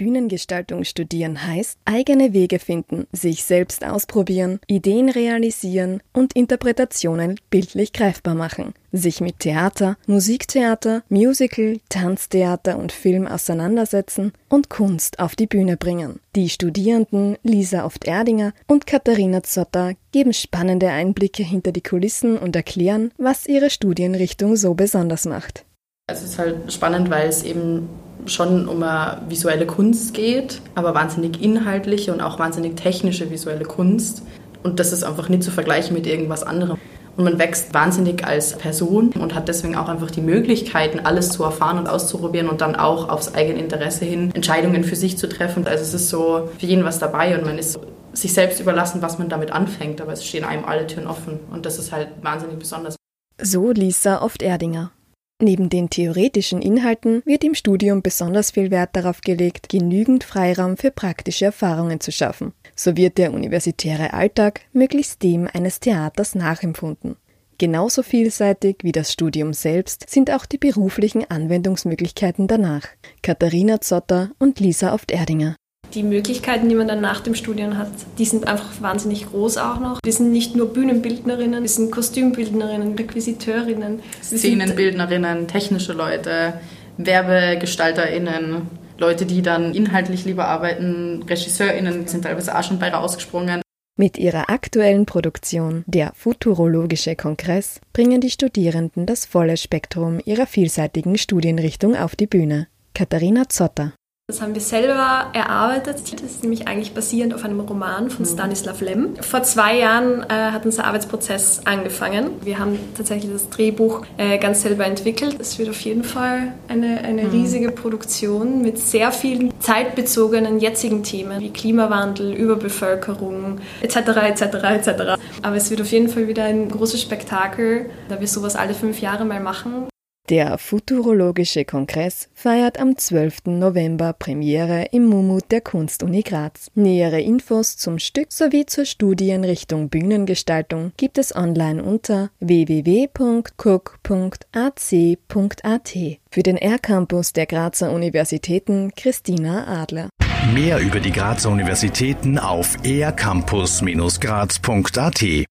Bühnengestaltung studieren heißt eigene Wege finden, sich selbst ausprobieren, Ideen realisieren und Interpretationen bildlich greifbar machen, sich mit Theater, Musiktheater, Musical, Tanztheater und Film auseinandersetzen und Kunst auf die Bühne bringen. Die Studierenden Lisa Oft-Erdinger und Katharina Zotter geben spannende Einblicke hinter die Kulissen und erklären, was ihre Studienrichtung so besonders macht. Es ist halt spannend, weil es eben schon um eine visuelle Kunst geht, aber wahnsinnig inhaltliche und auch wahnsinnig technische visuelle Kunst. Und das ist einfach nicht zu vergleichen mit irgendwas anderem. Und man wächst wahnsinnig als Person und hat deswegen auch einfach die Möglichkeiten, alles zu erfahren und auszuprobieren und dann auch aufs eigene Interesse hin Entscheidungen für sich zu treffen. Also es ist so für jeden was dabei und man ist sich selbst überlassen, was man damit anfängt. Aber es stehen einem alle Türen offen und das ist halt wahnsinnig besonders. So Lisa Oft-Erdinger. Neben den theoretischen Inhalten wird im Studium besonders viel Wert darauf gelegt, genügend Freiraum für praktische Erfahrungen zu schaffen. So wird der universitäre Alltag möglichst dem eines Theaters nachempfunden. Genauso vielseitig wie das Studium selbst sind auch die beruflichen Anwendungsmöglichkeiten danach. Katharina Zotter und Lisa Oft-Erdinger die Möglichkeiten, die man dann nach dem Studium hat, die sind einfach wahnsinnig groß auch noch. Wir sind nicht nur Bühnenbildnerinnen, wir sind Kostümbildnerinnen, Requisiteurinnen. Szenenbildnerinnen, technische Leute, WerbegestalterInnen, Leute, die dann inhaltlich lieber arbeiten, RegisseurInnen sind teilweise auch schon bei rausgesprungen. Mit ihrer aktuellen Produktion Der Futurologische Kongress bringen die Studierenden das volle Spektrum ihrer vielseitigen Studienrichtung auf die Bühne. Katharina Zotter das haben wir selber erarbeitet. Das ist nämlich eigentlich basierend auf einem Roman von mhm. Stanislav Lem. Vor zwei Jahren äh, hat unser Arbeitsprozess angefangen. Wir haben tatsächlich das Drehbuch äh, ganz selber entwickelt. Es wird auf jeden Fall eine, eine mhm. riesige Produktion mit sehr vielen zeitbezogenen jetzigen Themen wie Klimawandel, Überbevölkerung etc. etc. etc. Aber es wird auf jeden Fall wieder ein großes Spektakel, da wir sowas alle fünf Jahre mal machen. Der Futurologische Kongress feiert am 12. November Premiere im Mumut der Kunstuni Graz. Nähere Infos zum Stück sowie zur Studienrichtung Bühnengestaltung gibt es online unter www.cook.ac.at. Für den R-Campus der Grazer Universitäten Christina Adler. Mehr über die Grazer Universitäten auf ercampus-graz.at